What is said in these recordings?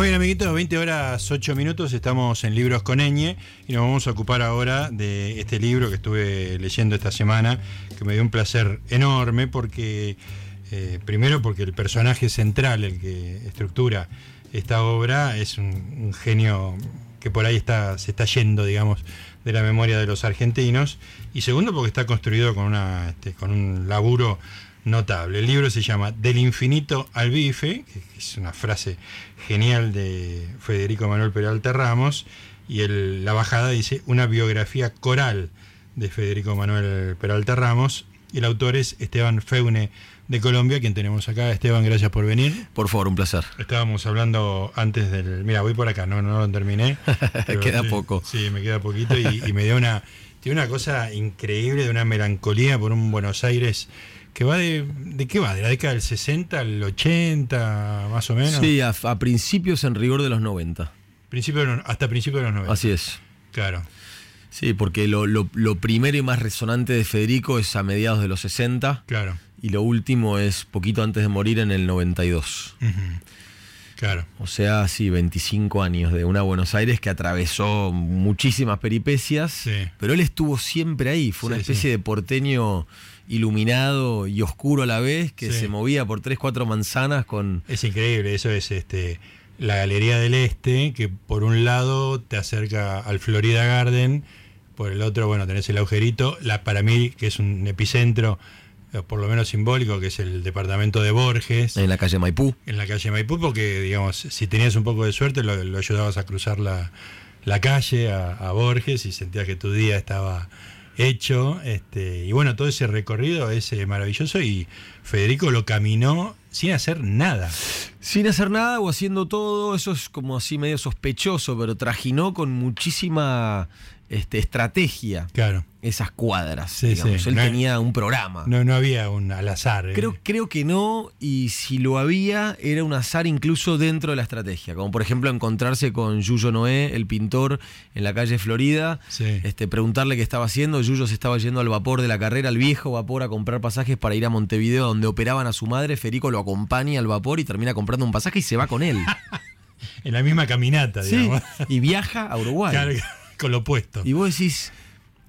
Muy bien, amiguitos, 20 horas 8 minutos, estamos en Libros con Eñe y nos vamos a ocupar ahora de este libro que estuve leyendo esta semana, que me dio un placer enorme porque, eh, primero porque el personaje central, el que estructura esta obra, es un, un genio que por ahí está, se está yendo, digamos, de la memoria de los argentinos, y segundo porque está construido con, una, este, con un laburo notable. El libro se llama Del infinito al bife, que es una frase genial de Federico Manuel Peralta Ramos, y el, la bajada dice una biografía coral de Federico Manuel Peralta Ramos, y el autor es Esteban Feune de Colombia, quien tenemos acá. Esteban, gracias por venir. Por favor, un placer. Estábamos hablando antes del... Mira, voy por acá, no, no lo terminé. queda sí, poco. Sí, me queda poquito y, y me dio una... Tiene una cosa increíble, de una melancolía por un Buenos Aires que va de... ¿De qué va? ¿De la década del 60 al 80, más o menos? Sí, a, a principios en rigor de los 90. Principio de los- hasta principios de los 90. Así es. Claro. Sí, porque lo, lo- lo primero y más resonante de Federico es a mediados de los 60 Claro. y lo último es poquito antes de morir en el 92. Ujú. Claro. O sea, sí, 25 años de una Buenos Aires que atravesó muchísimas peripecias, Sí. pero él estuvo siempre ahí, fue una Sí, especie sí. de porteño iluminado y oscuro a la vez, que se movía por tres, cuatro manzanas con... Es increíble, eso es este la Galería del Este, que por un lado te acerca al Florida Garden, por el otro, bueno, tenés el agujerito, la, para mí, que es un epicentro, por lo menos simbólico, que es el departamento de Borges, En la calle Maipú. en la calle Maipú, porque, digamos, si tenías un poco de suerte, lo, lo ayudabas a cruzar la, la calle a, a Borges y sentías que tu día estaba hecho. Este, y bueno, todo ese recorrido es eh, maravilloso y Federico lo caminó sin hacer nada. Sin hacer nada o haciendo todo, eso es como así medio sospechoso, pero trajinó con muchísima este, estrategia Claro. esas cuadras. Sí, digamos. sí. Él No- tenía un programa. No, no había un al azar. ¿eh? Creo, creo que no, y si lo había, era un azar incluso dentro de la estrategia. Como por ejemplo encontrarse con Yuyo Noé, el pintor, en la calle Florida, Sí. este, preguntarle qué estaba haciendo. Yuyo se estaba yendo al vapor de la carrera, al viejo vapor, a comprar pasajes para ir a Montevideo, donde operaban a su madre. Federico lo acompaña al vapor y termina comprando un pasaje y se va con él. En la misma caminata, digamos. y viaja a Uruguay. Claro, con lo opuesto. Y vos decís,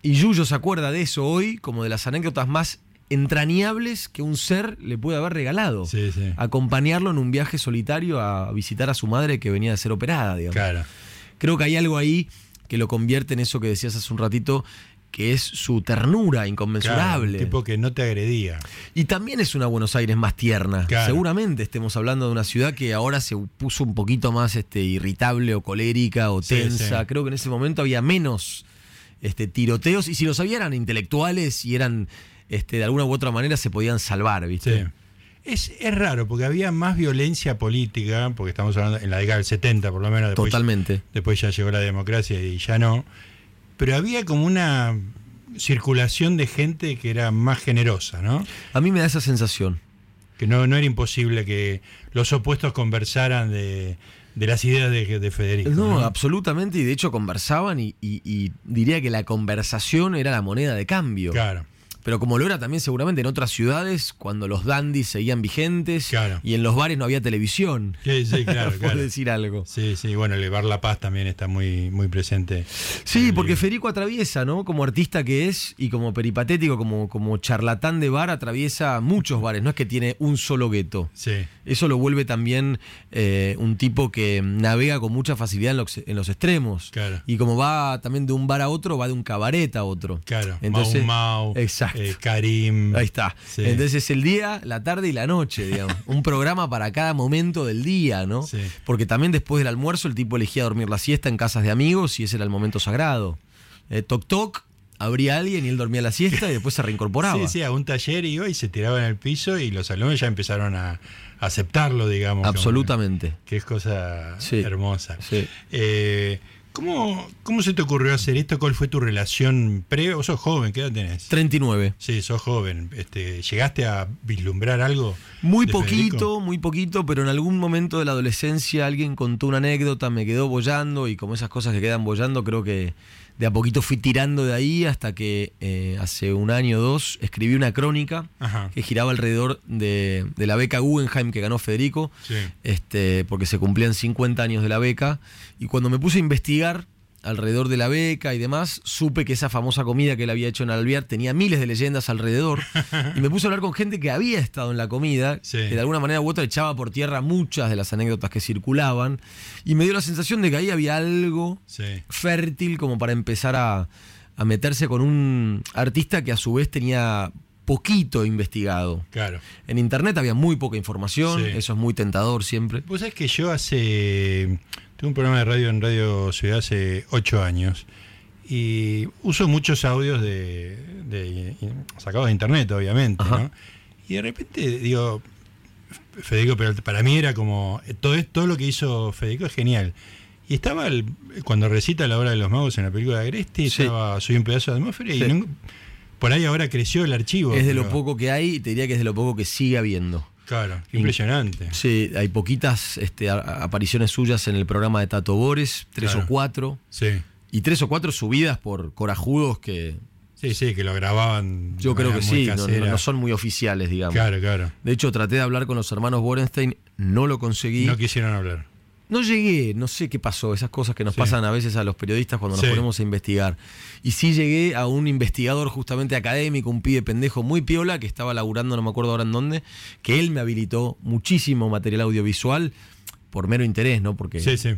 y Yuyo se acuerda de eso hoy como de las anécdotas más entrañables que un ser le puede haber regalado. Sí, sí. Acompañarlo en un viaje solitario a visitar a su madre que venía de ser operada, digamos. Claro. Creo que hay algo ahí que lo convierte en eso que decías hace un ratito, que es su ternura Claro, inconmensurable. un tipo que no te agredía. Y también es una Buenos Aires más tierna. Claro. Seguramente estemos hablando de una ciudad que ahora se puso un poquito más este, irritable o colérica o Sí, tensa. sí. Creo que en ese momento había menos este, tiroteos y si los había eran intelectuales y eran este, de alguna u otra manera se podían salvar, ¿viste? Sí. Es, es raro, porque había más violencia política, porque estamos hablando en la década del 70, por lo menos. Después, Totalmente. Después ya llegó la democracia y ya no. Pero había como una circulación de gente que era más generosa, ¿no? A mí me da esa sensación. Que no, no era imposible que los opuestos conversaran de, de las ideas de, de Federico. No, ¿no? absolutamente, y de hecho conversaban y, y- y diría que la conversación era la moneda de cambio. Claro. Pero como lo era también seguramente en otras ciudades, cuando los dandies seguían vigentes Claro. y en los bares no había televisión. Sí, sí, claro, claro. decir algo. Sí, sí, bueno, el Bar La Paz también está muy, muy presente. en Sí, porque libro. Federico atraviesa, ¿no? Como artista que es y como peripatético, como, como charlatán de bar, atraviesa muchos bares. No es que tiene un solo gueto. Sí, Eso lo vuelve también eh, un tipo que navega con mucha facilidad en los, en los extremos. Claro. Y como va también de un bar a otro, va de un cabaret a otro. claro. Entonces, Mau Mau, exacto. Eh, Karim. Ahí está. Sí. Entonces es el día, la tarde y la noche, digamos. un programa para cada momento del día, ¿no? Sí. Porque también después del almuerzo el tipo elegía dormir la siesta en casas de amigos y ese era el momento sagrado. Eh, toc toc, abría alguien y él dormía la siesta y después se reincorporaba. Sí, sí, a un taller iba y se tiraba en el piso y los alumnos ya empezaron a aceptarlo, digamos. como- Absolutamente. Que es cosa Sí. hermosa. Sí. Eh, ¿cómo, ¿Cómo se te ocurrió hacer esto? ¿Cuál fue tu relación previa? Vos sos joven, ¿qué edad tenés? 39. Sí, sos joven. Este, ¿Llegaste a vislumbrar algo? Muy poquito, Federico? muy poquito, pero en algún momento de la adolescencia alguien contó una anécdota, me quedó bollando y como esas cosas que quedan bollando, creo que de a poquito fui tirando de ahí hasta que eh, hace un año o dos escribí una crónica Ajá. que giraba alrededor de, de la beca Guggenheim que ganó Federico, Sí. este, porque se cumplían 50 años de la beca. Y cuando me puse a investigar alrededor de la beca y demás, supe que esa famosa comida que él había hecho en Alvear tenía miles de leyendas alrededor. y me puse a hablar con gente que había estado en la comida, Sí. que de alguna manera u otra echaba por tierra muchas de las anécdotas que circulaban. Y me dio la sensación de que ahí había algo Sí. fértil como para empezar a, a meterse con un artista que a su vez tenía poquito investigado. Claro. En internet había muy poca información, Sí. eso es muy tentador siempre. Vos sabés que yo hace. Tuve un programa de radio en Radio Ciudad hace ocho años. Y uso muchos audios de, de- sacados de internet, obviamente. ¿no? Y de repente digo. Federico Peralta, para mí era como. Todo, es- todo lo que hizo Federico es genial. Y estaba el- cuando recita la obra de los magos en la película de Agresti, Sí. estaba Soy un pedazo de atmósfera y no- por ahí ahora creció el archivo. Es de lo pero- poco que hay y te diría que es de lo poco que sigue habiendo. Claro, impresionante. Sí, hay poquitas este, apariciones suyas en el programa de Tato Bores, tres Claro. o cuatro, Sí. y tres o cuatro subidas por corajudos que Sí, sí, que lo grababan. yo creo que sí, no, no son muy oficiales, digamos. Claro, claro. De hecho, traté de hablar con los hermanos Borenstein, no lo conseguí. No quisieron hablar. No llegué, no sé qué pasó, esas cosas que nos Sí. pasan a veces a los periodistas cuando nos Sí. ponemos a investigar. Y sí llegué a un investigador justamente académico, un pibe pendejo muy piola que estaba laburando, no me acuerdo ahora en dónde, que él me habilitó muchísimo material audiovisual por mero interés, ¿no? Porque Sí, sí.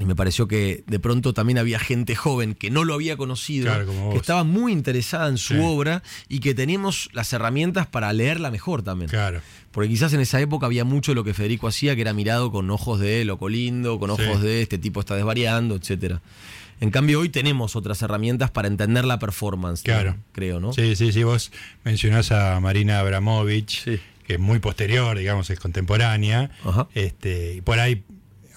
Y me pareció que de pronto también había gente joven que no lo había conocido, Claro, que estaba muy interesada en su Sí. obra y que teníamos las herramientas para leerla mejor también. Claro. Porque quizás en esa época había mucho de lo que Federico hacía que era mirado con ojos de loco lindo, con Sí. ojos de este tipo está desvariando, etcétera. En cambio, hoy tenemos otras herramientas para entender la performance, Claro. ¿no? creo, ¿no? Sí, sí, sí. Vos mencionás a Marina Abramovich, Sí. que es muy posterior, digamos, es contemporánea. Ajá. Este, y por ahí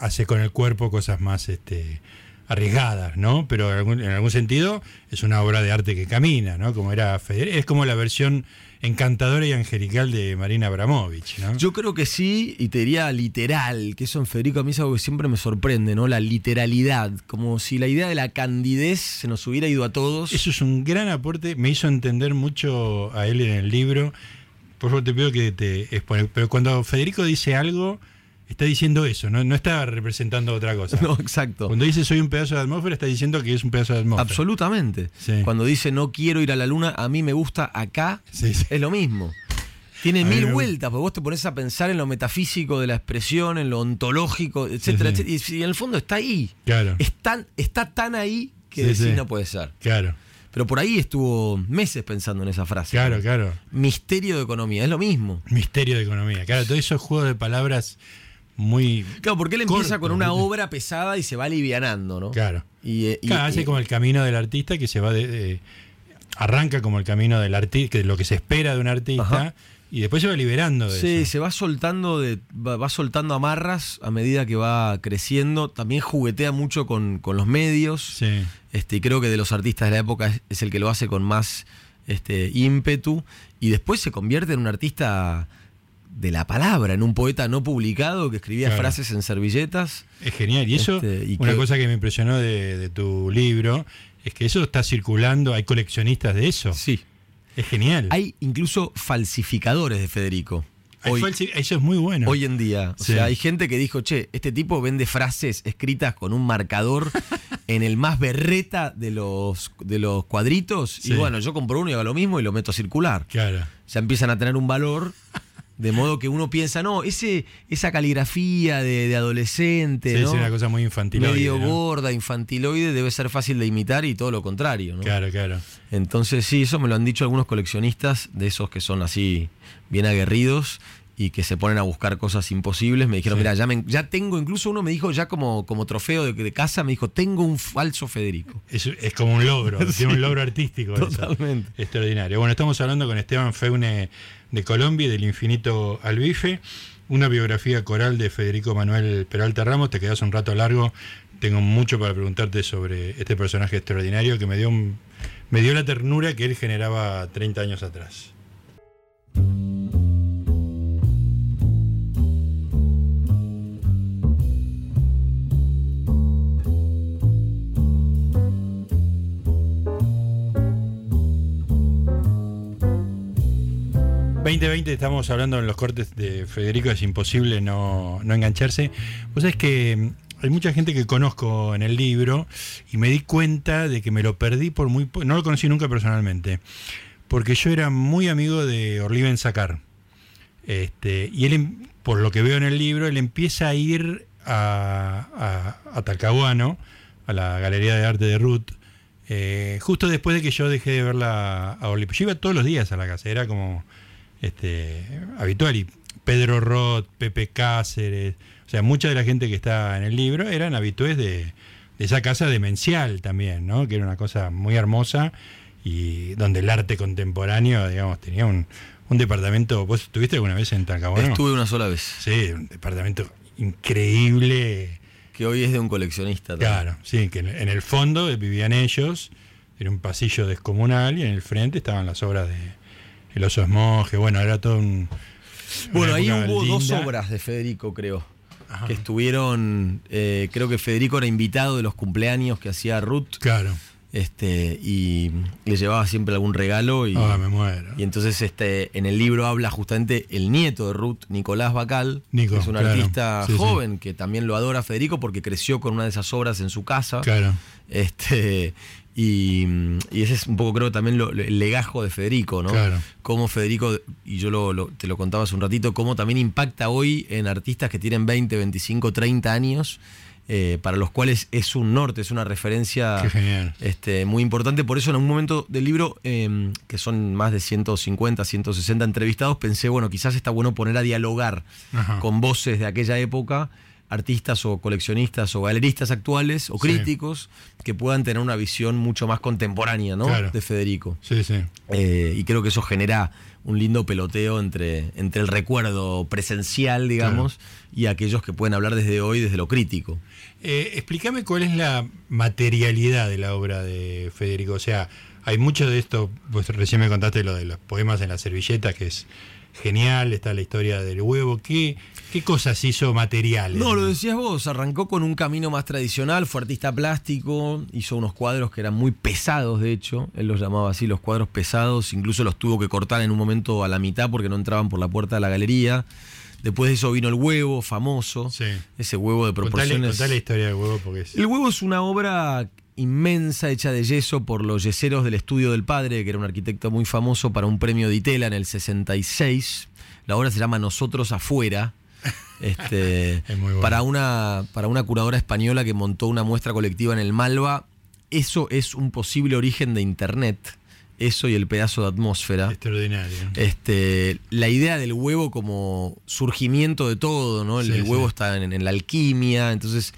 hace con el cuerpo cosas más este, arriesgadas, ¿no? Pero en algún, en algún sentido es una obra de arte que camina, ¿no? Como era Federico. Es como la versión encantadora y angelical de Marina Abramovich, ¿no? Yo creo que sí, y te diría literal, que eso en Federico a mí es algo que siempre me sorprende, ¿no? La literalidad, como si la idea de la candidez se nos hubiera ido a todos. Eso es un gran aporte, me hizo entender mucho a él en el libro. Por favor, te pido que te expones. Pero cuando Federico dice algo, está diciendo eso, no, no está representando otra cosa. No, exacto. Cuando dice soy un pedazo de atmósfera, está diciendo que es un pedazo de atmósfera. Absolutamente. Sí. Cuando dice no quiero ir a la luna, a mí me gusta acá, Sí, sí. es lo mismo. Tiene A mil vueltas, porque vos te pones a pensar en lo metafísico de la expresión, en lo ontológico, etcétera. Y, y en el fondo está ahí. Claro, Es tan- está tan ahí que decís no puede ser. claro, Pero por ahí estuvo meses pensando en esa frase. claro, claro. Misterio de economía, es lo mismo. Misterio de economía. Claro, todos esos juegos de palabras muy. Claro, porque él empieza Corto, con una obra pesada y se va alivianando, ¿no? Claro. Y, eh, y- Claro, hace y- como el camino del artista que se va de. de- arranca como el camino del artista, que lo que se espera de un artista, Ajá. y después se va liberando de Sí, eso. se va soltando de, va, va soltando amarras a medida que va creciendo. También juguetea mucho con, con los medios. Sí. Este, y creo que de los artistas de la época es, es el que lo hace con más este, ímpetu. Y después se convierte en un artista de la palabra, en un poeta no publicado que escribía Claro. frases en servilletas. Es genial. Y eso, Este, y una que- cosa que me impresionó de, de tu libro, es que eso está circulando, hay coleccionistas de eso. Sí. Es genial. Hay incluso falsificadores de Federico. Hoy, falsi- eso es muy bueno. hoy en día. O Sí. sea, hay gente que dijo, che, este tipo vende frases escritas con un marcador en el más berreta de los, de los cuadritos. Sí. Y bueno, yo compro uno y hago lo mismo y lo meto a circular. Claro. Ya empiezan a tener un valor. De modo que uno piensa, no, ese, esa caligrafía de, de adolescente, Sí, ¿no? es una cosa muy infantil. medio gorda, infantiloide, debe ser fácil de imitar y todo lo contrario, ¿no? Claro, claro. Entonces sí, eso me lo han dicho algunos coleccionistas, de esos que son así bien aguerridos y que se ponen a buscar cosas imposibles. Me dijeron, Sí. mira, ya, me- ya tengo, incluso uno me dijo, ya como, como trofeo de, de casa, me dijo, tengo un falso Federico. Es, es como un logro, tiene un logro artístico. eso. Totalmente. Extraordinario. Bueno, estamos hablando con Esteban Feune de Colombia y del infinito al bife. Una biografía coral de Federico Manuel Peralta Ramos. Te quedas un rato largo. Tengo mucho para preguntarte sobre este personaje extraordinario que me dio, un- me dio la ternura que él generaba 30 años atrás. 2020 estamos hablando en los cortes de Federico, es imposible no, no engancharse. Vos sabés que mm, hay mucha gente que conozco en el libro y me di cuenta de que me lo perdí por muy po- no lo conocí nunca personalmente, porque yo era muy amigo de Orliven Sacar. Este, y él, em- por lo que veo en el libro, él empieza a ir a, a, a Talcahuano, a la Galería de Arte de Ruth, eh, justo después de que yo dejé de verla a. Yo iba todos los días a la casa, era como este, habitual. Y Pedro Roth, Pepe Cáceres, o sea, mucha de la gente que está en el libro eran habitués de, de esa casa demencial también, ¿no? Que era una cosa muy hermosa y donde el arte contemporáneo, digamos, tenía un, un departamento. ¿Vos estuviste alguna vez en Talcahuano? Estuve una sola vez. Sí, un departamento increíble. Que hoy es de un coleccionista. también. Claro, sí, que en, en el fondo vivían ellos, era un pasillo descomunal y en el frente estaban las obras de El Oso Esmoje, bueno, era todo un... Bueno, ahí hubo dos linda. obras de Federico, creo. Ajá. Que estuvieron. eh, creo que Federico era invitado de los cumpleaños que hacía Ruth. Claro, Este, y le llevaba siempre algún regalo. Y, ah, me muero. y entonces este, en el libro habla justamente el nieto de Ruth, Nicolás Bacal, Nico, que es un claro. artista Sí, sí. joven que también lo adora Federico porque creció con una de esas obras en su casa. Claro, Este, y, y ese es un poco, creo, también lo- el legajo de Federico, ¿no? Claro. Cómo Federico, y yo lo, lo- te lo contaba hace un ratito, cómo también impacta hoy en artistas que tienen 20, 25, 30 años, eh, para los cuales es un norte, es una referencia este, muy importante. Por eso en algún momento del libro, eh, que son más de 150, 160 entrevistados, pensé, bueno, quizás está bueno poner a dialogar Ajá. con voces de aquella época, artistas o coleccionistas o galeristas actuales o Sí. críticos que puedan tener una visión mucho más contemporánea ¿no? Claro. de Federico. Sí, sí. Eh, y creo que eso genera un lindo peloteo entre, entre el recuerdo presencial, digamos, y aquellos que pueden hablar desde hoy, desde lo crítico. Eh, explícame cuál es la materialidad de la obra de Federico. O sea, hay mucho de esto, pues recién me contaste lo de los poemas en la servilleta, que es genial, está la historia del huevo. ¿Qué, qué cosas hizo materiales? No, lo decías vos, arrancó con un camino más tradicional, fue artista plástico, hizo unos cuadros que eran muy pesados, de hecho, él los llamaba así, los cuadros pesados, incluso los tuvo que cortar en un momento a la mitad porque no entraban por la puerta de la galería. Después de eso vino el huevo, famoso, Sí. ese huevo de Contale, proporciones... contale la historia del huevo porque es... El huevo es una obra inmensa hecha de yeso por los yeseros del estudio del padre, que era un arquitecto muy famoso para un premio de Itela en el 66. La obra se llama Nosotros afuera. Este, Es muy buena. para, una, para una curadora española que montó una muestra colectiva en el Malva. Eso es un posible origen de Internet. Eso y el pedazo de atmósfera. Extraordinario. Este, la idea del huevo como surgimiento de todo, ¿no? El, Sí, el huevo sí. está en, en la alquimia, entonces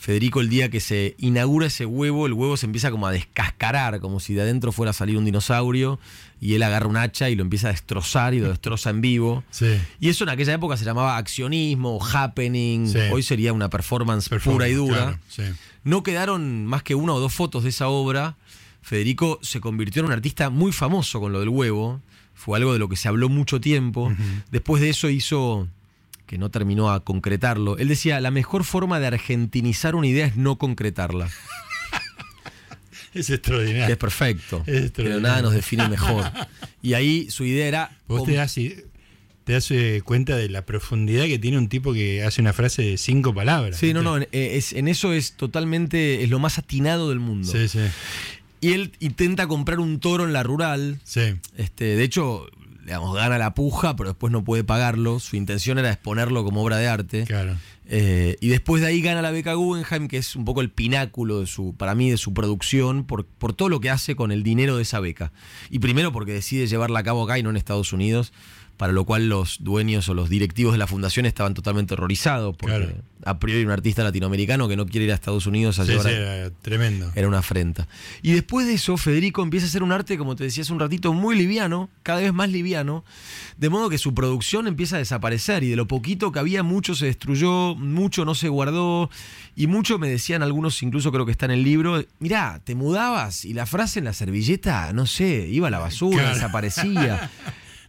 Federico el día que se inaugura ese huevo, el huevo se empieza como a descascarar, como si de adentro fuera a salir un dinosaurio, y él agarra un hacha y lo empieza a destrozar y lo destroza en vivo. Sí. Y eso en aquella época se llamaba accionismo, happening, Sí. hoy sería una performance, Performance, pura y dura. claro, sí. No quedaron más que una o dos fotos de esa obra. Federico se convirtió en un artista muy famoso con lo del huevo. Fue algo de lo que se habló mucho tiempo. Después de eso hizo, que no terminó a concretarlo, él decía, la mejor forma de argentinizar una idea es no concretarla. Es Que extraordinario. es perfecto. Es extraordinario. pero nada nos define mejor. Y ahí su idea era... Vos te das, te das eh, cuenta de la profundidad que tiene un tipo que hace una frase de cinco palabras. Sí, no, no, en, es- en eso es totalmente, es lo más atinado del mundo. Sí, sí. Y él intenta comprar un toro en la rural, Sí. Este, de hecho, digamos, gana la puja, pero después no puede pagarlo. Su intención era exponerlo como obra de arte. Claro. Eh, y después de ahí gana la beca Guggenheim, que es un poco el pináculo de su, para mí, de su producción, por, por todo lo que hace con el dinero de esa beca. Y primero porque decide llevarla a cabo acá y no en Estados Unidos, para lo cual los dueños o los directivos de la fundación estaban totalmente horrorizados, porque Claro. a priori un artista latinoamericano que no quiere ir a Estados Unidos a Sí, llevar sí, era tremendo. era una afrenta. Y después de eso, Federico empieza a hacer un arte, como te decía hace un ratito, muy liviano, cada vez más liviano, de modo que su producción empieza a desaparecer y de lo poquito que había, mucho se destruyó, mucho no se guardó y mucho me decían algunos, incluso creo que está en el libro, mirá, te mudabas y la frase en la servilleta, no sé, iba a la basura, Claro. desaparecía.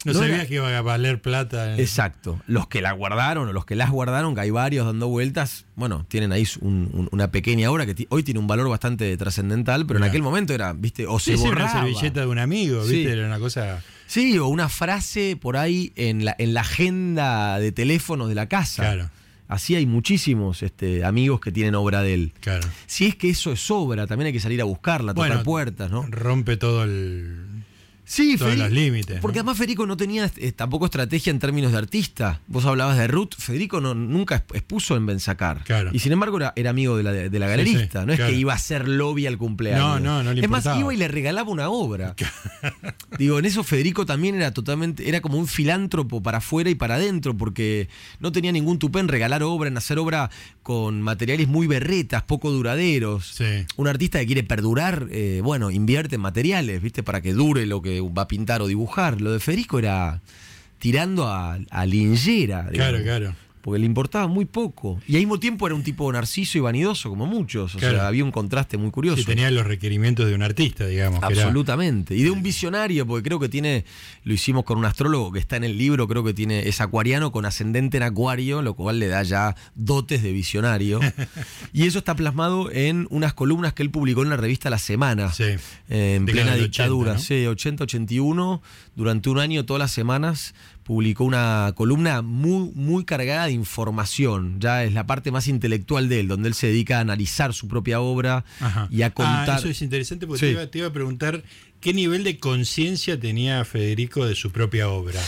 No, No sabía era- que iba a valer plata. Exacto. Los que la guardaron o los que las guardaron, que hay varios dando vueltas, bueno, tienen ahí un- un- una pequeña obra que hoy tiene un valor bastante trascendental, pero en aquel momento era, viste, o se Sí, sí, una servilleta de un amigo, Sí. ¿viste? Era una cosa Sí, o una frase por ahí en la, en la agenda de teléfonos de la casa. Claro. Así hay muchísimos este, amigos que tienen obra de él. Claro. Si es que eso es obra, también hay que salir a buscarla, tocar Bueno, puertas, ¿no? Rompe todo el. Sí, todos Federico- los límites, ¿no? Porque además Federico no tenía eh, tampoco estrategia en términos de artista. Vos hablabas de Ruth, Federico no, nunca exp- expuso en Benzacar. Claro. Y sin embargo era, era amigo de la, de la Sí, galerista. sí, no es que iba a hacer lobby al cumpleaños. No, no, no le Es más, iba y le regalaba una obra. Digo, en eso Federico también era totalmente, era como un filántropo para afuera y para adentro, porque no tenía ningún tupé en regalar obra, en hacer obra con materiales muy berretas, poco duraderos. Sí. Un artista que quiere perdurar, eh, bueno, invierte en materiales, ¿viste? Para que dure lo que va a pintar o dibujar. Lo de Federico era tirando a, a linchera. Claro, claro. Porque le importaba muy poco. Y al mismo tiempo era un tipo narciso y vanidoso, como muchos. O Claro. sea, había un contraste muy curioso. Sí, tenía los requerimientos de un artista, digamos. era- Absolutamente. Y de un visionario, porque creo que tiene, lo hicimos con un astrólogo que está en el libro, creo que tiene, es acuariano con ascendente en acuario, lo cual le da ya dotes de visionario. y eso está plasmado en unas columnas que él publicó en la revista La Semana. Sí. En plena del 80, dictadura, ¿no? sí, 80-81, durante un año, todas las semanas, publicó una columna muy, muy cargada de información. Ya es la parte más intelectual de él, donde él se dedica a analizar su propia obra Ajá. y a contar. Ah, eso es interesante porque Sí. te, iba, te iba a preguntar qué nivel de conciencia tenía Federico de su propia obra.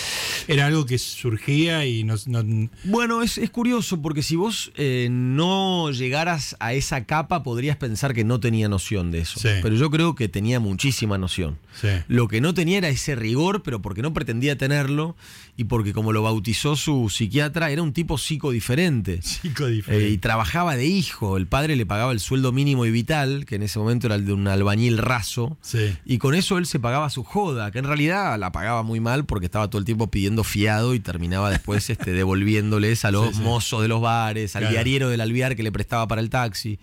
Era algo que surgía y no, no- Bueno, es, es curioso porque si vos eh, no llegaras a esa capa podrías pensar que no tenía noción de eso. Sí. Pero yo creo que tenía muchísima noción. Sí. Lo que no tenía era ese rigor, pero porque no pretendía tenerlo y porque como lo bautizó su psiquiatra, era un tipo psicodiferente. Chico Eh, y trabajaba de hijo. El padre le pagaba el sueldo mínimo y vital, que en ese momento era el de un albañil raso. Sí. Y con eso él se pagaba su joda, que en realidad la pagaba muy mal porque estaba todo el tiempo pidiendo fiado y terminaba después este, devolviéndoles a los Sí, sí. mozos de los bares, al Claro. diariero del alviar que le prestaba para el taxi.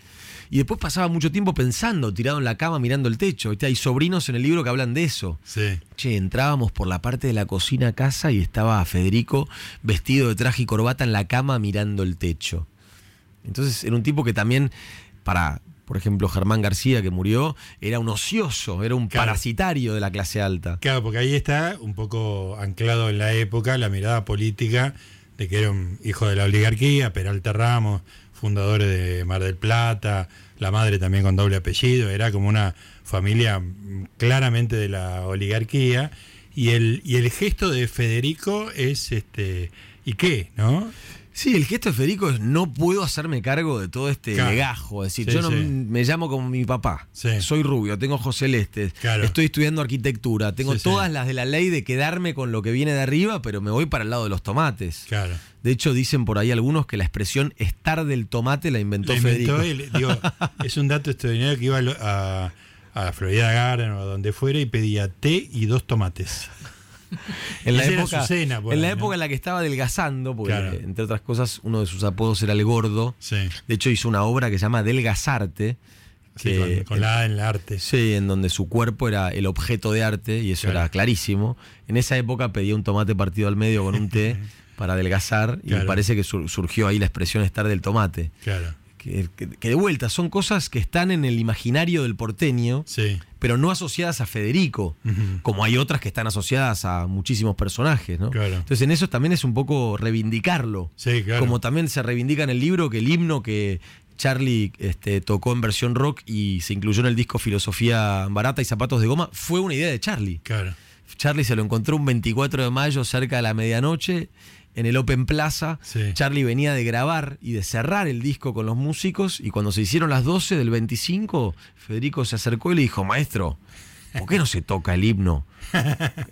Y después pasaba mucho tiempo pensando, tirado en la cama, mirando el techo. Hay sobrinos en el libro que hablan de eso. Sí. Che, entrábamos por la parte de la cocina a casa y estaba Federico vestido de traje y corbata en la cama mirando el techo. Entonces era un tipo que también, para, por ejemplo, Germán García, que murió, era un ocioso, era un Claro. parasitario de la clase alta. Claro, porque ahí está un poco anclado en la época la mirada política de que era un hijo de la oligarquía, Peralta Ramos, fundadores de Mar del Plata, la madre también con doble apellido, era como una familia claramente de la oligarquía. Y el, y el gesto de Federico es este. ¿Y qué? ¿No? Sí, el gesto de Federico es no puedo hacerme cargo de todo este Claro. legajo. Es decir, Sí, yo no sí. me llamo como mi papá. Sí. Soy rubio, tengo ojos celestes. Claro. Estoy estudiando arquitectura. Tengo todas las de la ley de quedarme con lo que viene de arriba, pero me voy para el lado de los tomates. Claro. De hecho, dicen por ahí algunos que la expresión estar del tomate la inventó, inventó Federico. él. Digo, es un dato extraordinario que iba a, lo- a, a Florida Garden o a donde fuera y pedía té y dos tomates. En la época, cena, en la ahí, ¿no? época en la que estaba adelgazando, porque Claro. entre otras cosas uno de sus apodos era el gordo. Sí. De hecho, hizo una obra que se llama Delgazarte. Sí, que- con, con la A en el arte. Sí, en donde su cuerpo era el objeto de arte y eso Claro. era clarísimo. En esa época pedía un tomate partido al medio con un té para adelgazar y me parece que sur- surgió ahí la expresión estar del tomate. Claro. Que, que- que de vuelta son cosas que están en el imaginario del porteño, Sí. pero no asociadas a Federico, como hay otras que están asociadas a muchísimos personajes, ¿no? Claro. Entonces en eso también es un poco reivindicarlo. Sí, claro. Como también se reivindica en el libro que el himno que Charlie este, tocó en versión rock y se incluyó en el disco Filosofía Barata y Zapatos de Goma fue una idea de Charlie. Claro. Charlie se lo encontró un 24 de mayo cerca de la medianoche en el Open Plaza. Sí. Charlie venía de grabar y de cerrar el disco con los músicos y cuando se hicieron las 12 del 25, Federico se acercó y le dijo, maestro, ¿por qué no se toca el himno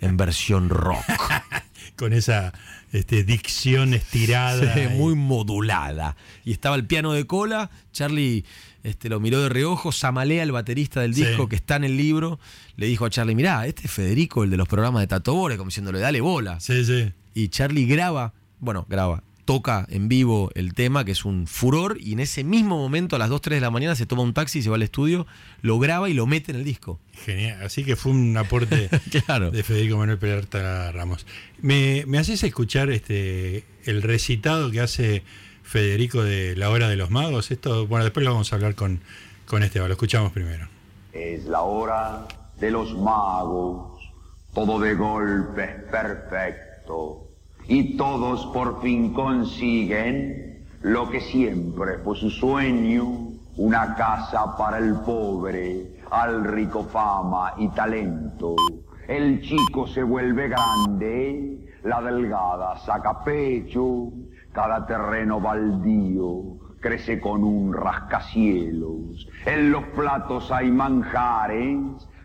en versión rock? Con esa este, dicción estirada. Sí, y- muy modulada. Y estaba el piano de cola, Charlie este, lo miró de reojo, Samalea, el baterista del Sí. disco que está en el libro, le dijo a Charlie, mirá, este es Federico, el de los programas de Tato Bores, como diciéndole, dale bola. Sí, sí. Y Charlie graba, bueno, graba, toca en vivo el tema, que es un furor, y en ese mismo momento, a las 2, 3 de la mañana, se toma un taxi, se va al estudio, lo graba y lo mete en el disco. Genial. Así que fue un aporte Claro. de Federico Manuel Peralta Ramos. ¿Me, me haces escuchar este el recitado que hace Federico de La Hora de los Magos? Esto, bueno, después lo vamos a hablar con, con Esteban. Lo escuchamos primero. Es la hora de los magos, Todo de golpe perfecto y todos por fin consiguen lo que siempre fue su sueño, una casa para el pobre, al rico fama y talento. El chico se vuelve grande, la delgada saca pecho, cada terreno baldío crece con un rascacielos. En los platos hay manjares,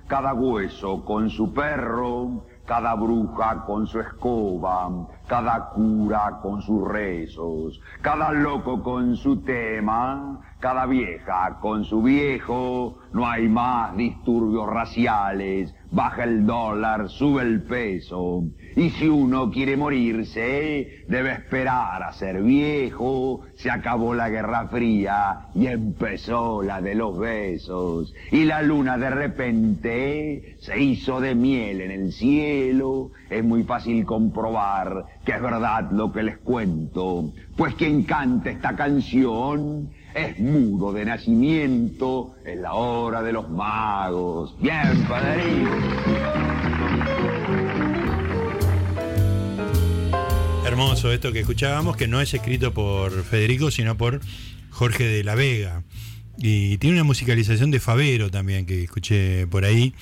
cada hueso con su perro, cada bruja con su escoba, cada cura con sus rezos, cada loco con su tema, cada vieja con su viejo, no hay más disturbios raciales, baja el dólar, sube el peso. Y si uno quiere morirse, debe esperar a ser viejo. Se acabó la Guerra Fría y empezó la de los besos. Y la luna de repente se hizo de miel en el cielo. Es muy fácil comprobar que es verdad lo que les cuento. Pues quien canta esta canción es mudo de nacimiento en la hora de los magos. Bien, Federico. Hermoso esto que escuchábamos, que no es escrito por Federico, sino por Jorge de la Vega. Y tiene una musicalización de Favero también, que escuché por ahí.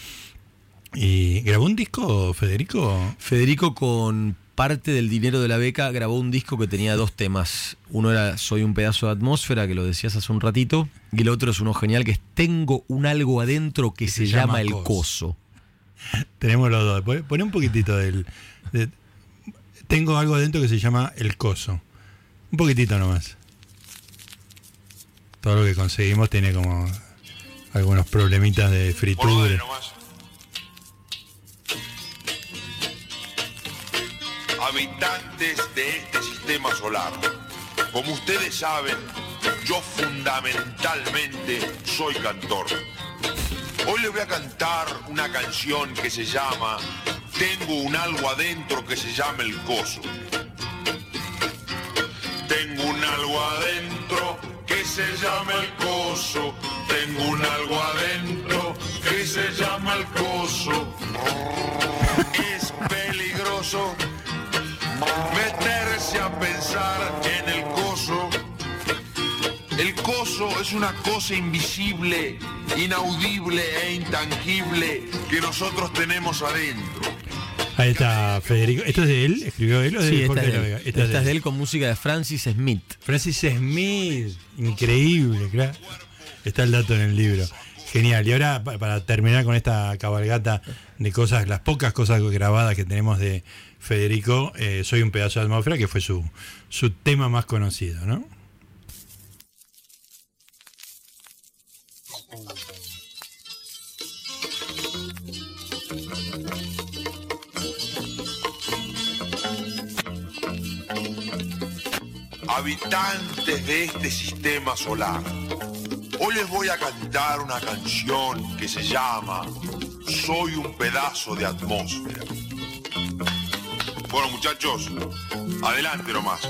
¿Y grabó un disco, Federico? Federico con parte del dinero de la beca grabó un disco que tenía dos temas. Uno era Soy un pedazo de atmósfera, que lo decías hace un ratito, y el otro es uno genial que es Tengo un algo adentro que, se, llama, el coso. Tenemos los dos. Pone un poquitito del... de- tengo algo adentro que se llama el coso. Un poquitito nomás. Todo lo que conseguimos tiene como algunos problemitas de fritura. Habitantes de este sistema solar. Como ustedes saben, yo fundamentalmente soy cantor. Hoy les voy a cantar una canción que se llama Tengo un algo adentro que se llama el coso. Tengo un algo adentro que se llama el coso. Tengo un algo adentro que se llama el coso. Es peligroso meterse a pensar en el coso. El coso es una cosa invisible, inaudible e intangible que nosotros tenemos adentro. Ahí está Federico. ¿Esto es de él? ¿Escribió él o de Sí, Jorge de Vega? Esta es de él con música de Francis Smith. Francis Smith, increíble, claro. Está el dato en el libro. Genial. Y ahora, pa- para terminar con esta cabalgata de cosas, las pocas cosas grabadas que tenemos de Federico, eh, Soy un pedazo de atmósfera, que fue su, su tema más conocido, ¿no? Habitantes de este sistema solar. Hoy les voy a cantar una canción que se llama Soy un pedazo de atmósfera. Bueno, muchachos, adelante nomás.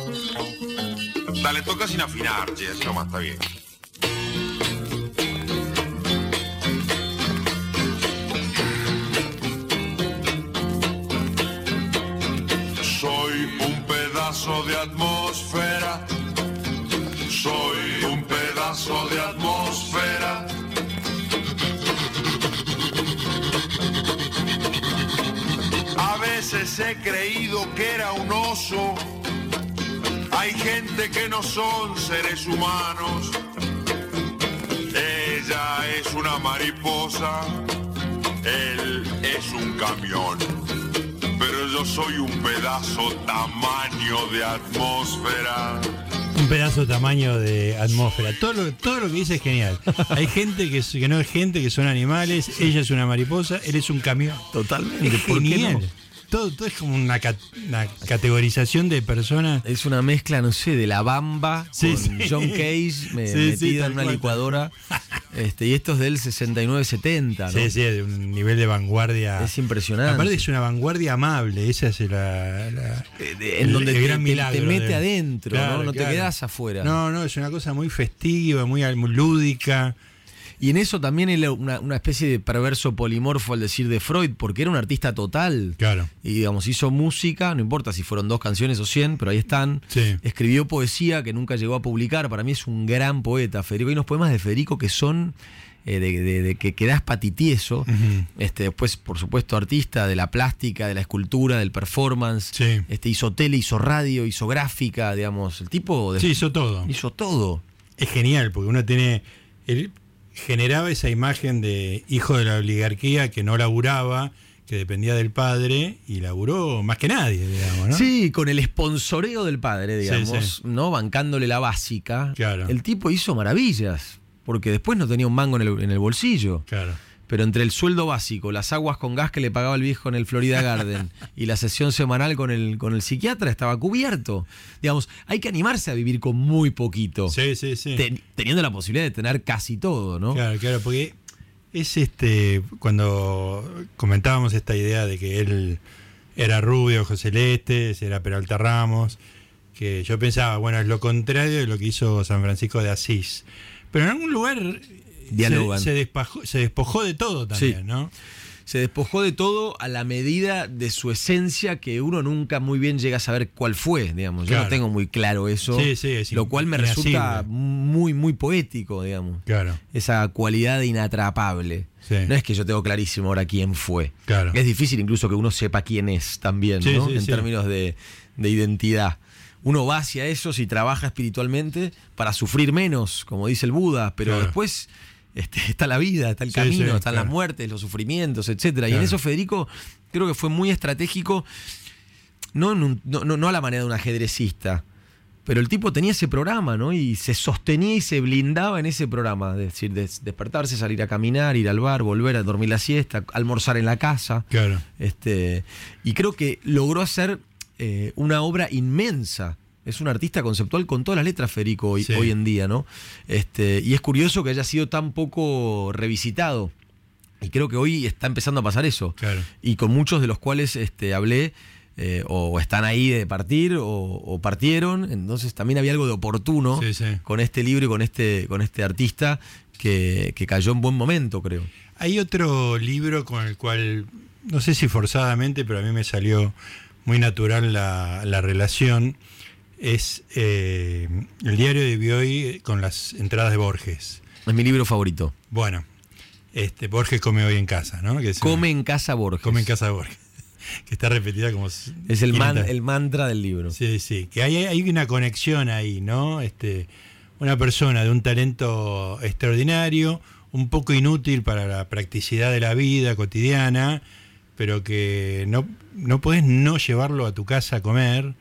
Dale, toca sin afinar, che, así nomás está bien. He creído que era un oso. Hay gente que no son seres humanos. Ella es una mariposa. Él es un camión pero yo soy un pedazo tamaño de atmósfera. Un pedazo tamaño de atmósfera. Todo lo, todo lo que dice es genial. Hay gente que, es- que no es gente, que son animales. Ella es una mariposa, él es un camión. Totalmente. Es ¿por qué genial. Todo, todo es como una, una categorización de personas. Es una mezcla, no sé, de la bamba Sí, con sí. John Cage me- Sí, tal en una cual, licuadora. Este, y esto es del 69-70, ¿no? Sí, sí, de un nivel de vanguardia. Es impresionante. Aparte es una vanguardia amable, esa es la, la- Eh, en el- donde el te, gran milagro te mete de- adentro, Claro, ¿no? No te quedas afuera. No, no, es una cosa muy festiva, muy, muy lúdica. Y en eso también era una, una especie de perverso polimorfo al decir de Freud, porque era un artista total. Claro. Y digamos, hizo música, no importa si fueron dos canciones o cien, pero ahí están. Sí. Escribió poesía que nunca llegó a publicar. Para mí es un gran poeta, Federico. Hay unos poemas de Federico que son. eh, de, de- de que quedas patitieso. este, después, por supuesto, artista de la plástica, de la escultura, del performance. Sí. Este, hizo tele, hizo radio, hizo gráfica, digamos. El tipo de- Sí, hizo todo. hizo todo. Es genial, porque uno tiene. Generaba esa imagen de hijo de la oligarquía que no laburaba, que dependía del padre, y laburó más que nadie, digamos, ¿no? Sí, con el esponsoreo del padre, digamos, sí. ¿no? Bancándole la básica. Claro. El tipo hizo maravillas, porque después no tenía un mango en el, en el bolsillo. Claro. Pero entre el sueldo básico, las aguas con gas que le pagaba el viejo en el Florida Garden y la sesión semanal con el, con el psiquiatra estaba cubierto. Digamos, hay que animarse a vivir con muy poquito, Sí, sí, sí. te- teniendo la posibilidad de tener casi todo, ¿no? Claro, claro, porque es este. Cuando comentábamos esta idea de que él era rubio, José Celeste, era Peralta Ramos, que yo pensaba, bueno, es lo contrario de lo que hizo San Francisco de Asís. Pero en algún lugar. Dialogan. Se, se despajó, se despojó de todo también, Sí. ¿no? Se despojó de todo a la medida de su esencia que uno nunca muy bien llega a saber cuál fue, digamos. Yo no tengo muy claro eso. Sí, sí, lo cual me resulta muy, muy poético, digamos. Claro. Esa cualidad de inatrapable. No es que yo tengo clarísimo ahora quién fue. Claro. Es difícil incluso que uno sepa quién es también, ¿no? en términos de, de identidad. Uno va hacia eso si trabaja espiritualmente para sufrir menos, como dice el Buda, pero Claro. después este, está la vida, está el Sí, camino, sí, están las muertes, los sufrimientos, etcétera. Y en eso Federico creo que fue muy estratégico, no, en un- no, no- no a la manera de un ajedrecista, pero el tipo tenía ese programa, ¿no? Y se sostenía y se blindaba en ese programa. Es decir, des- despertarse, salir a caminar, ir al bar, volver a dormir la siesta, almorzar en la casa. Claro. Este, y creo que logró hacer eh, una obra inmensa. Es un artista conceptual con todas las letras, Federico, hoy, Sí. hoy en día, ¿no? Este, y es curioso que haya sido tan poco revisitado. Y creo que hoy está empezando a pasar eso. Claro. Y con muchos de los cuales este, hablé, eh, o están ahí de partir, o, o partieron. Entonces también había algo de oportuno Sí, sí. con este libro y con este, con este artista que, que cayó en buen momento, creo. Hay otro libro con el cual, no sé si forzadamente, pero a mí me salió muy natural la, la relación. Es eh, el diario de Bioy con las entradas de Borges. Es mi libro favorito. Bueno, este, Borges come hoy en casa, ¿no? Que es una- Come en casa Borges. come en casa Borges. Que está repetida como. Es el, man- 500. el mantra del libro. Sí, sí, que hay, hay una conexión ahí, ¿no? Este, una persona de un talento extraordinario, un poco inútil para la practicidad de la vida cotidiana, pero que no, no podés no llevarlo a tu casa a comer.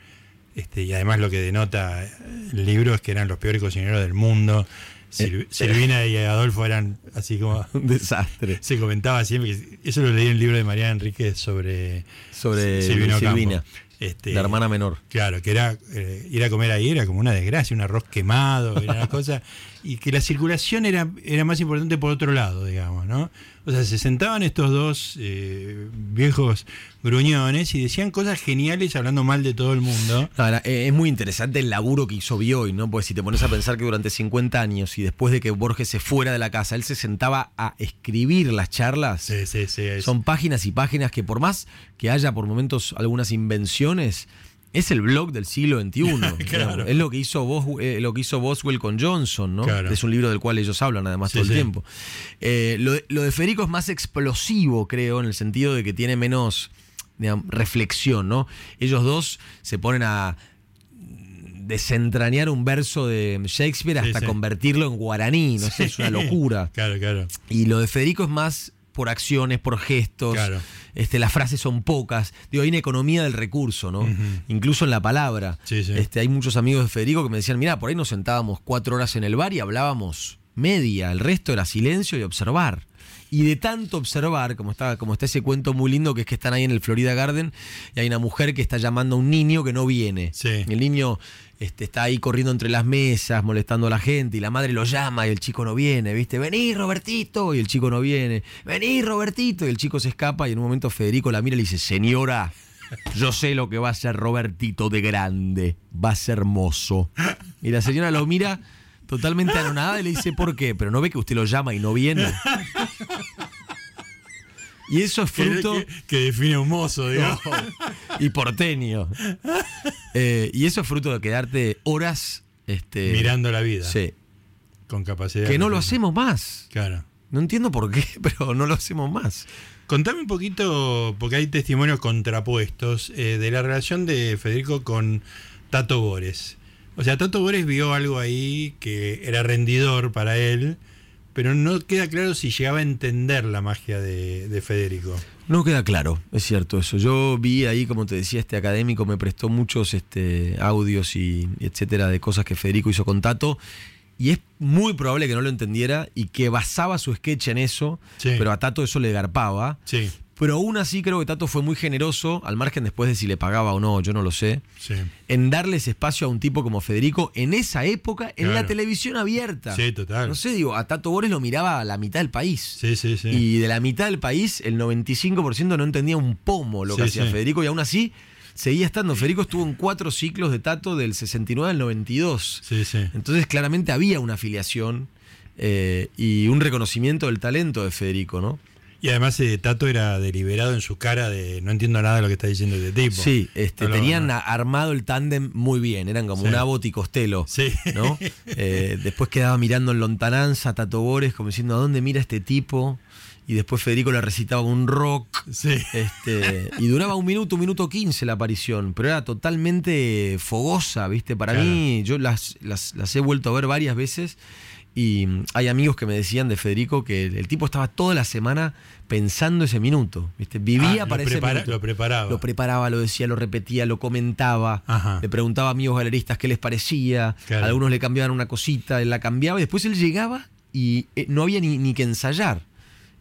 Este, y además lo que denota el libro es que eran los peores cocineros del mundo. Sil- Silvina y Adolfo eran así como Un desastre. se comentaba siempre que eso lo leí en el libro de Mariana Enríquez sobre Sobre Silvino. Silvina, Este, la hermana menor. Claro, que era eh, ir a comer ahí era como una desgracia, un arroz quemado, era una cosa. Y que la circulación era, era más importante por otro lado, digamos, ¿no? O sea, se sentaban estos dos eh, viejos gruñones y decían cosas geniales hablando mal de todo el mundo. Ahora, eh, es muy interesante el laburo que hizo Bioy, ¿no? Porque si te pones a pensar que durante 50 años y después de que Borges se fuera de la casa, él se sentaba a escribir las charlas. Sí, sí, sí. es- Son páginas y páginas que por más que haya por momentos algunas invenciones, es el blog del siglo XXI. Claro. Es lo que hizo Bos- eh, lo que hizo Boswell con Johnson, ¿no? Claro. Es un libro del cual ellos hablan además Sí, todo el sí. tiempo. Eh, lo, de- lo de Federico es más explosivo, creo, en el sentido de que tiene menos digamos, reflexión, ¿no? Ellos dos se ponen a desentrañar un verso de Shakespeare hasta sí. convertirlo en guaraní, no sé, es una locura. Claro, claro. Y lo de Federico es más por acciones, por gestos. Claro. Este, las frases son pocas. Digo, hay una economía del recurso, ¿no? Incluso en la palabra. Sí, sí. Este, hay muchos amigos de Federico que me decían, mira, por ahí nos sentábamos cuatro horas en el bar y hablábamos media. El resto era silencio y observar. Y de tanto observar, como está, como está ese cuento muy lindo que es que están ahí en el Florida Garden y hay una mujer que está llamando a un niño que no viene. Sí. El niño este, está ahí corriendo entre las mesas, molestando a la gente, y la madre lo llama y el chico no viene, ¿viste? Vení, Robertito, y el chico no viene. Vení, Robertito, y el chico se escapa, y en un momento Federico la mira y le dice, señora, yo sé lo que va a ser Robertito de grande, va a ser mozo. Y la señora lo mira, totalmente anonadada y le dice, ¿por qué? Pero no ve que usted lo llama y no viene. Y eso es fruto. Que, que define un mozo, digamos. y porteño. Eh, y eso es fruto de quedarte horas. Este, Mirando la vida. Sí. Con capacidad. Que no lo hacemos más. Claro. No entiendo por qué, pero no lo hacemos más. Contame un poquito, porque hay testimonios contrapuestos, eh, de la relación de Federico con Tato Bores. O sea, Tato Bores vio algo ahí que era rendidor para él, pero no queda claro si llegaba a entender la magia de, de Federico. No queda claro, es cierto eso. Yo vi ahí, como te decía, este académico me prestó muchos este, audios y etcétera de cosas que Federico hizo con Tato. Y es muy probable que no lo entendiera y que basaba su sketch en eso, Sí. pero a Tato eso le garpaba. Sí, Pero aún así creo que Tato fue muy generoso, al margen después de si le pagaba o no, yo no lo sé, sí. en darles espacio a un tipo como Federico en esa época, en la televisión abierta. Sí, total. No sé, digo, a Tato Bores lo miraba a la mitad del país. Sí, sí, sí. Y de la mitad del país, el 95% no entendía un pomo lo que Sí, hacía sí. Federico y aún así seguía estando. Federico estuvo en cuatro ciclos de Tato del 69 al 92. Sí, sí. Entonces claramente había una afiliación eh, y un reconocimiento del talento de Federico, ¿no? Y además eh, Tato era deliberado en su cara de no entiendo nada de lo que está diciendo este tipo. Sí, este, No tenían no. a- armado el tándem muy bien, eran como Sí. un Abbott y Costello, Sí. ¿no? Eh, después quedaba mirando en lontananza, Tato Bores, como diciendo, ¿a dónde mira este tipo? Y después Federico le recitaba un rock. Sí. Este, y duraba un minuto, un minuto quince la aparición, pero era totalmente fogosa, ¿viste? Para Claro. mí, yo las, las, las he vuelto a ver varias veces y mm, hay amigos que me decían de Federico que el, el tipo estaba toda la semana pensando ese minuto, ¿viste? Vivía Ah, para lo, ese minuto. lo preparaba. Lo preparaba, lo decía, lo repetía, lo comentaba. Ajá. Le preguntaba a amigos galeristas qué les parecía. Claro. Algunos le cambiaban una cosita, él la cambiaba y después él llegaba y eh, no había ni, ni que ensayar.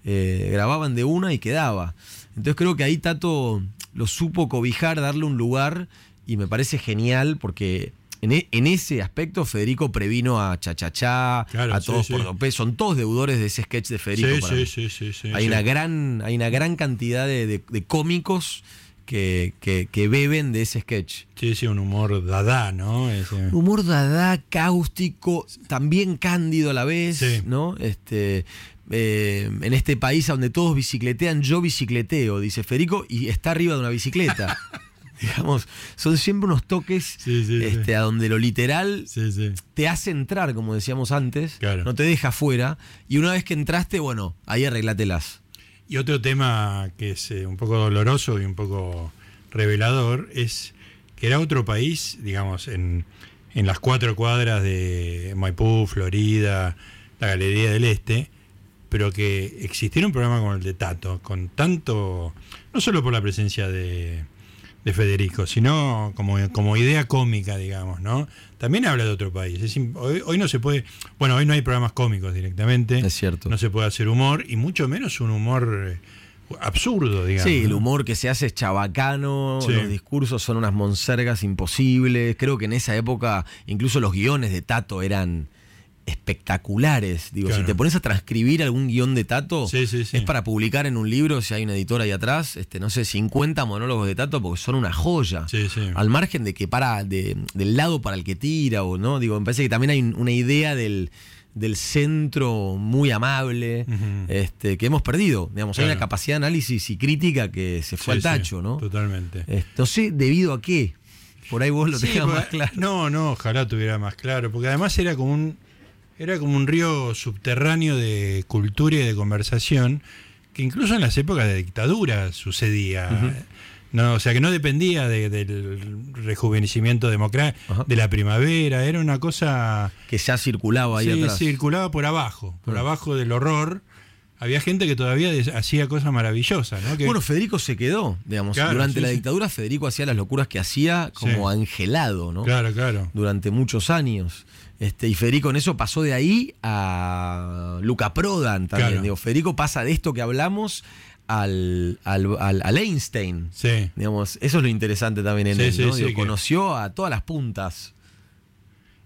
Eh, grababan de una y quedaba. Entonces creo que ahí Tato lo supo cobijar, darle un lugar y me parece genial porque en, e- en ese aspecto Federico previno a Chachachá, Claro, a todos sí. por López. Son todos deudores de ese sketch de Federico. sí, para sí, mí. Hay una gran, hay una gran cantidad de, de- de cómicos que, que- que beben de ese sketch. Sí, sí, un humor dada, ¿no? Ese- humor dada, cáustico, también cándido a la vez, Sí. ¿no? Este, eh, en este país donde todos bicicletean, yo bicicleteo, dice Federico, y está arriba de una bicicleta. Digamos, son siempre unos toques Sí, sí, sí. este, a donde lo literal te hace entrar, como decíamos antes, Claro. no te deja fuera, y una vez que entraste, bueno, ahí arreglátelas. Y otro tema que es eh, un poco doloroso y un poco revelador es que era otro país, digamos, en, en las cuatro cuadras de Maipú, Florida, la Galería del Este, pero que existiera un programa como el de Tato, con tanto, no solo por la presencia de, de Federico, sino como, como idea cómica, digamos, ¿no? También habla de otro país. Es hoy, hoy no se puede, bueno, hoy no hay programas cómicos directamente. Es cierto. No se puede hacer humor, y mucho menos un humor eh, absurdo, digamos. Sí, el humor que se hace es chabacano, Sí. los discursos son unas monsergas imposibles. Creo que en esa época incluso los guiones de Tato eran espectaculares. Digo, Claro. si te pones a transcribir algún guion de Tato, Sí, sí, sí. es para publicar en un libro, si hay una editora ahí atrás, este, no sé, 50 monólogos de Tato, porque son una joya. Sí, sí. Al margen de que para, de- del lado para el que tira, o no, digo, me parece que también hay un- una idea del, del centro muy amable, este, que hemos perdido. Digamos, hay una capacidad de análisis y crítica que se fue al tacho, ¿no? Totalmente. Sé debido a qué. Por ahí vos lo porque- más claro. No, no, ojalá tuviera más claro, porque además era como un era como un río subterráneo de cultura y de conversación que incluso en las épocas de dictadura sucedía. No, o sea que no dependía de- del rejuvenecimiento democrático, de la primavera, era una cosa Que ya circulaba ahí Sí, atrás. circulaba por abajo, por Ah. abajo del horror. Había gente que todavía hacía cosas maravillosas, ¿no? Que- Bueno, Federico se quedó, digamos. Claro, Durante sí, la sí. dictadura, Federico hacía las locuras que hacía como angelado, ¿no? claro, claro. Durante muchos años. Este, y Federico en eso pasó de ahí a Luca Prodan también. Claro. Digo, Federico pasa de esto que hablamos al, al, al- al Einstein. Sí. Digamos, eso es lo interesante también en Sí, él, ¿no? sí, Digo, que- conoció a todas las puntas.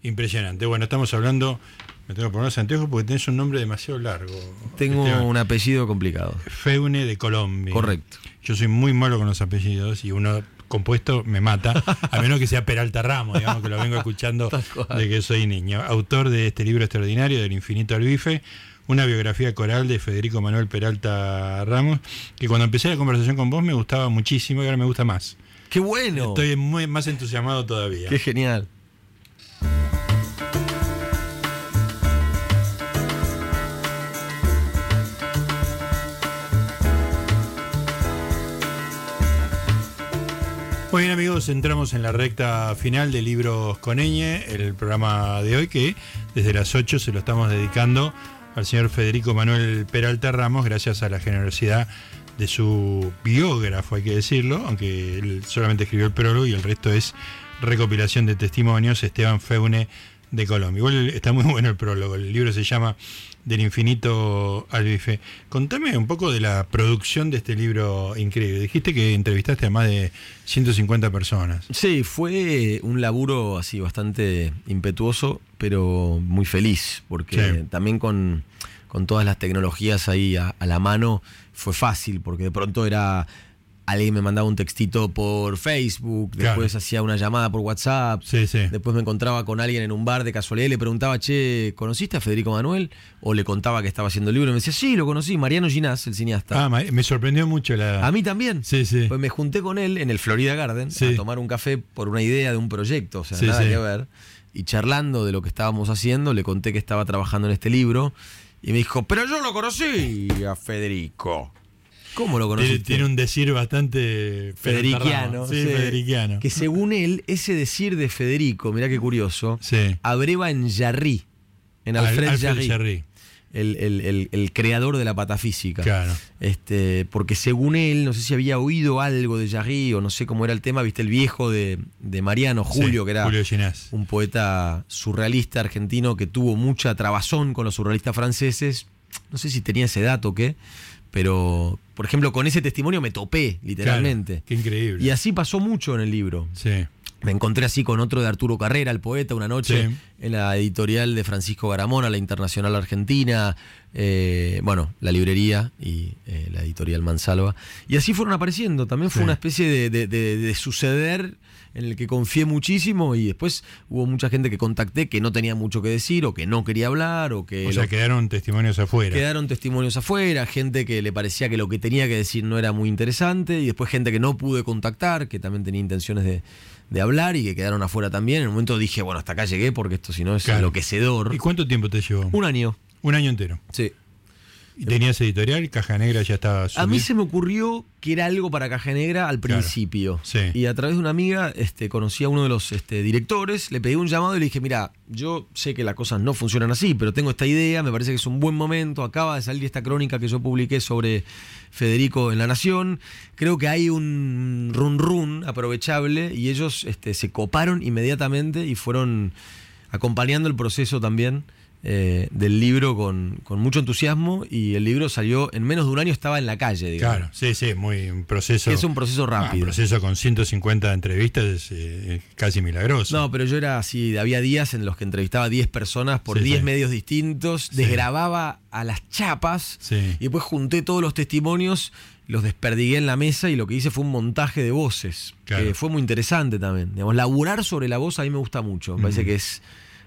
Impresionante. Bueno, estamos hablando. Me tengo que poner los anteojos porque tenés un nombre demasiado largo. Tengo Esteban. un apellido complicado. Feune de Colombia. Correcto. Yo soy muy malo con los apellidos y uno compuesto me mata, a menos que sea Peralta Ramos, digamos que lo vengo escuchando de que soy niño. Autor de este libro extraordinario, Del infinito al bife, una biografía coral de Federico Manuel Peralta Ramos, que cuando empecé la conversación con vos me gustaba muchísimo y ahora me gusta más. ¡Qué bueno! Estoy muy más entusiasmado todavía. ¡Qué genial! Muy bien amigos, entramos en la recta final de Libros con Eñe, el programa de hoy que desde las 8 se lo estamos dedicando al señor Federico Manuel Peralta Ramos, gracias a la generosidad de su biógrafo, hay que decirlo, aunque él solamente escribió el prólogo y el resto es recopilación de testimonios, Esteban Feune de Colombia. Igual está muy bueno el prólogo, el libro se llama Del infinito al bife. Contame un poco de la producción de este libro increíble. Dijiste que entrevistaste a más de 150 personas. Sí, fue un laburo así bastante impetuoso, pero muy feliz, porque Sí. también con, con todas las tecnologías ahí a, a la mano fue fácil, porque de pronto era alguien me mandaba un textito por Facebook, Claro. después hacía una llamada por WhatsApp, Sí, sí. después me encontraba con alguien en un bar de casualidad y le preguntaba, che, ¿conociste a Federico Manuel? O le contaba que estaba haciendo el libro y me decía, sí, lo conocí, Mariano Ginás, el cineasta. Ah, me sorprendió mucho la. A mí también. Sí, sí. Pues me junté con él en el Florida Garden a tomar un café por una idea de un proyecto, o sea, nada que ver. Y charlando de lo que estábamos haciendo, le conté que estaba trabajando en este libro y me dijo, pero yo lo conocí a Federico. ¿Cómo lo conociste? tiene un decir bastante Federiciano. Sí. Federiciano. Que según él, ese decir de Federico, mirá qué curioso, Sí. abreva en Jarry, en Al- Alfred, Alfred Jarry, Jarry. El, el- el- el creador de la patafísica. Claro. Este, porque según él, no sé si había oído algo de Jarry o no sé cómo era el tema, viste el viejo de, de Mariano, Julio, Sí, que era Julio un poeta surrealista argentino que tuvo mucha trabazón con los surrealistas franceses. No sé si tenía ese dato o qué, pero por ejemplo, con ese testimonio me topé, literalmente. Claro, qué increíble. Y así pasó mucho en el libro. Sí. Me encontré así con otro de Arturo Carrera, el poeta, una noche Sí. en la editorial de Francisco Garamona, la Internacional Argentina, eh, bueno, la librería y eh, la editorial Mansalva. Y así fueron apareciendo. También fue Sí. una especie de, de- de- de suceder en el que confié muchísimo y después hubo mucha gente que contacté que no tenía mucho que decir o que no quería hablar o que O sea, quedaron testimonios afuera. Quedaron testimonios afuera, gente que le parecía que lo que tenía que decir no era muy interesante, y después gente que no pude contactar, que también tenía intenciones de, de hablar y que quedaron afuera también. En un momento dije, bueno, hasta acá llegué porque esto si no es Claro. enloquecedor. ¿Y cuánto tiempo te llevó? Un año. Un año entero. Sí. ¿Y tenías editorial? Caja Negra ya estaba A mí subida? se me ocurrió que era algo para Caja Negra al Claro. principio. Sí. Y a través de una amiga este, conocí a uno de los este, directores, le pedí un llamado y le dije, mira, yo sé que las cosas no funcionan así, pero tengo esta idea, me parece que es un buen momento, acaba de salir esta crónica que yo publiqué sobre Federico en La Nación, creo que hay un run run aprovechable y ellos este, se coparon inmediatamente y fueron acompañando el proceso también. Eh, del libro con, con mucho entusiasmo y el libro salió en menos de un año estaba en la calle digamos. Claro, sí, sí, muy un proceso. Es un proceso Ah, rápido. un proceso con 150 entrevistas es eh, casi milagroso. No, pero yo era así, había días en los que entrevistaba a 10 personas por Sí, 10 sí. medios distintos, Sí. desgrababa a las chapas y después junté todos los testimonios, los desperdigué en la mesa y lo que hice fue un montaje de voces, Claro. que fue muy interesante también. Digamos, laburar sobre la voz a mí me gusta mucho, me parece que es,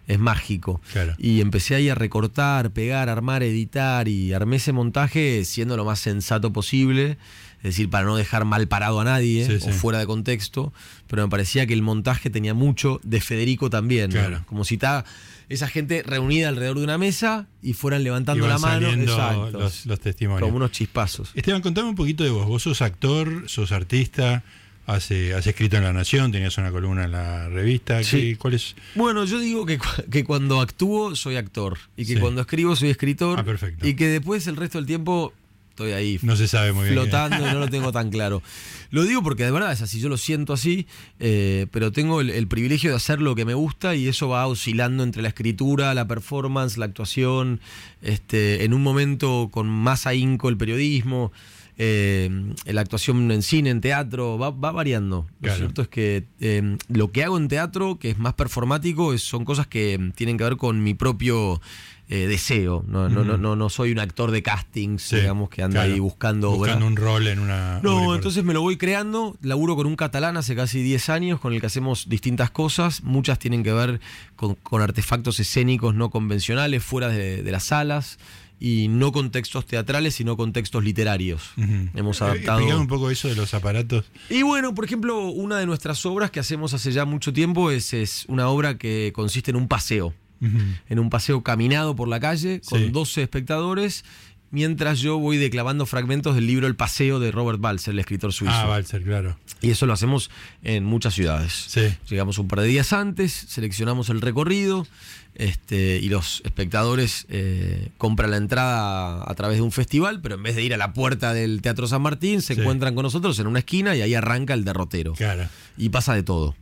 es mágico. Claro. Y empecé ahí a recortar, pegar, armar, editar y armé ese montaje siendo lo más sensato posible. Es decir, para no dejar mal parado a nadie Sí, o fuera de contexto, pero me parecía que el montaje tenía mucho de Federico también. ¿no? Claro. Como si está esa gente reunida alrededor de una mesa y fueran levantando la mano. Exacto. los, los testimonios. Como unos chispazos. Esteban, contame un poquito de vos. Vos sos actor, sos artista, has, has escrito en La Nación, tenías una columna en la revista. Sí. ¿Qué- ¿Cuál es? Bueno, yo digo que, que cuando actúo soy actor y que Sí. cuando escribo soy escritor Ah, perfecto. y que después el resto del tiempo estoy ahí No se sabe muy bien. flotando y no lo tengo tan claro. Lo digo porque de verdad es así, yo lo siento así, eh, pero tengo el, el privilegio de hacer lo que me gusta y eso va oscilando entre la escritura, la performance, la actuación, este, en un momento con más ahínco el periodismo, eh, la actuación en cine, en teatro, va, va variando. Lo Claro. cierto es que eh, lo que hago en teatro, que es más performático, es- son cosas que tienen que ver con mi propio eh, deseo. No, no, no, no, no soy un actor de castings, Sí, digamos, que anda claro. ahí buscando. Buscando un rol en una. No, entonces me lo voy creando. Laburo con un catalán hace casi 10 años con el que hacemos distintas cosas. Muchas tienen que ver con, con artefactos escénicos no convencionales, fuera de, de las salas. Y no con textos teatrales, sino con textos literarios. Hemos Eh, adaptado. explicame un poco eso de los aparatos. Y bueno, por ejemplo, una de nuestras obras que hacemos hace ya mucho tiempo es, es una obra que consiste en un paseo. En un paseo caminado por la calle con Sí. 12 espectadores, mientras yo voy declamando fragmentos del libro El Paseo de Robert Balser, el escritor suizo. Ah, Balser, claro. Y eso lo hacemos en muchas ciudades. Sí. Llegamos un par de días antes, seleccionamos el recorrido este, y los espectadores eh, compran la entrada a través de un festival, pero en vez de ir a la puerta del Teatro San Martín, se Sí. encuentran con nosotros en una esquina y ahí arranca el derrotero. Claro. Y pasa de todo.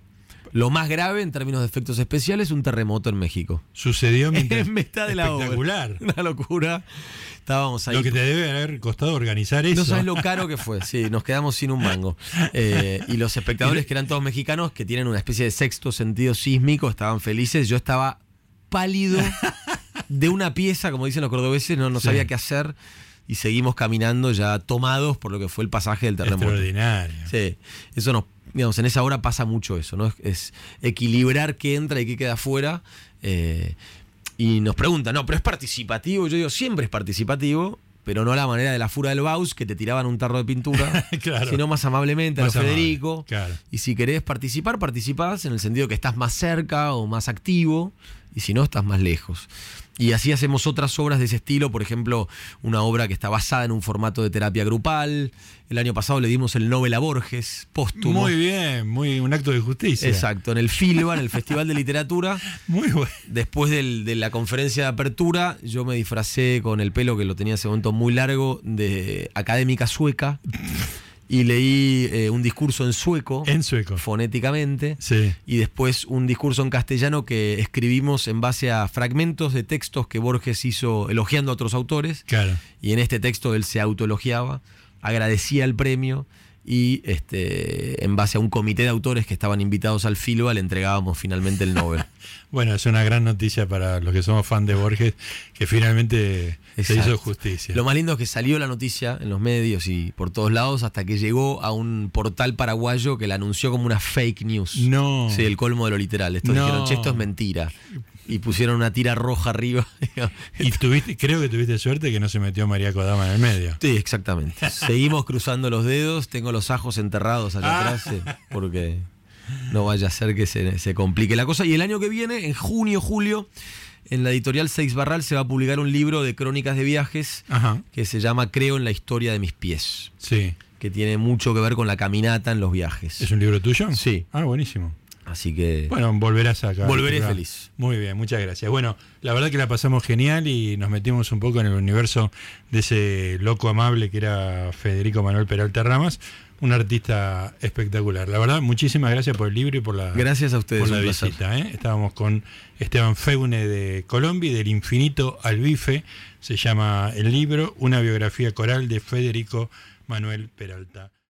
Lo más grave en términos de efectos especiales, un terremoto en México. Sucedió mientras. En mitad de la obra. Espectacular. Una locura. Estábamos ahí. Lo que te debe haber costado organizar eso. No sabes lo caro que fue, sí, nos quedamos sin un mango. Eh, y los espectadores, que eran todos mexicanos, que tienen una especie de sexto sentido sísmico, estaban felices. Yo estaba pálido de una pieza, como dicen los cordobeses, no, no Sí. sabía qué hacer. Y seguimos caminando ya tomados por lo que fue el pasaje del terremoto. Extraordinario. Sí, eso nos, digamos, en esa hora pasa mucho eso, ¿no? Es, es equilibrar qué entra y qué queda fuera. eh, y nos preguntan, no, pero es participativo. Yo digo, siempre es participativo, pero no a la manera de la fura del Baus, que te tiraban un tarro de pintura, Claro. sino más amablemente a Más lo amable, Federico. claro. Y si querés participar, participás en el sentido que estás más cerca o más activo, y si no, estás más lejos. Y así hacemos otras obras de ese estilo, por ejemplo, una obra que está basada en un formato de terapia grupal. El año pasado le dimos el Nobel a Borges, póstumo. Muy bien, muy un acto de justicia. Exacto, en el FILBA, en el Festival de Literatura. Muy bueno. Después del- de la conferencia de apertura, yo me disfracé con el pelo que lo tenía en ese momento muy largo de académica sueca y leí eh, un discurso en sueco, En sueco. fonéticamente, Sí. y después un discurso en castellano que escribimos en base a fragmentos de textos que Borges hizo elogiando a otros autores, Claro. y en este texto él se autoelogiaba, agradecía el premio y este, en base a un comité de autores que estaban invitados al FILBA le entregábamos finalmente el Nobel. Bueno, es una gran noticia para los que somos fan de Borges, que finalmente se hizo justicia. Lo más lindo es que salió la noticia en los medios y por todos lados hasta que llegó a un portal paraguayo que la anunció como una fake news. No. Sí, el colmo de lo literal. Estos No. dijeron, che, esto es mentira. Y pusieron una tira roja arriba. Y tuviste, creo que tuviste suerte que no se metió María Kodama en el medio. Sí, exactamente. Seguimos cruzando los dedos. Tengo los ajos enterrados allá Ah. atrás sí, porque no vaya a ser que se, se complique la cosa. Y el año que viene, en junio, julio, en la editorial Seix Barral se va a publicar un libro de crónicas de viajes Ajá. que se llama Creo en la historia de mis pies, Sí. que tiene mucho que ver con la caminata en los viajes. ¿Es un libro tuyo? Sí. Ah, buenísimo. Así que Bueno, volverás acá. Volveré Acá. feliz. Muy bien, muchas gracias. Bueno, la verdad que la pasamos genial y nos metimos un poco en el universo de ese loco amable que era Federico Manuel Peralta Ramas, un artista espectacular. La verdad, muchísimas gracias por el libro y por la, Gracias a ustedes, por la visita. ¿eh? Estábamos con Esteban Feune de Colombia y del infinito al bife. Se llama el libro Una biografía coral de Federico Manuel Peralta.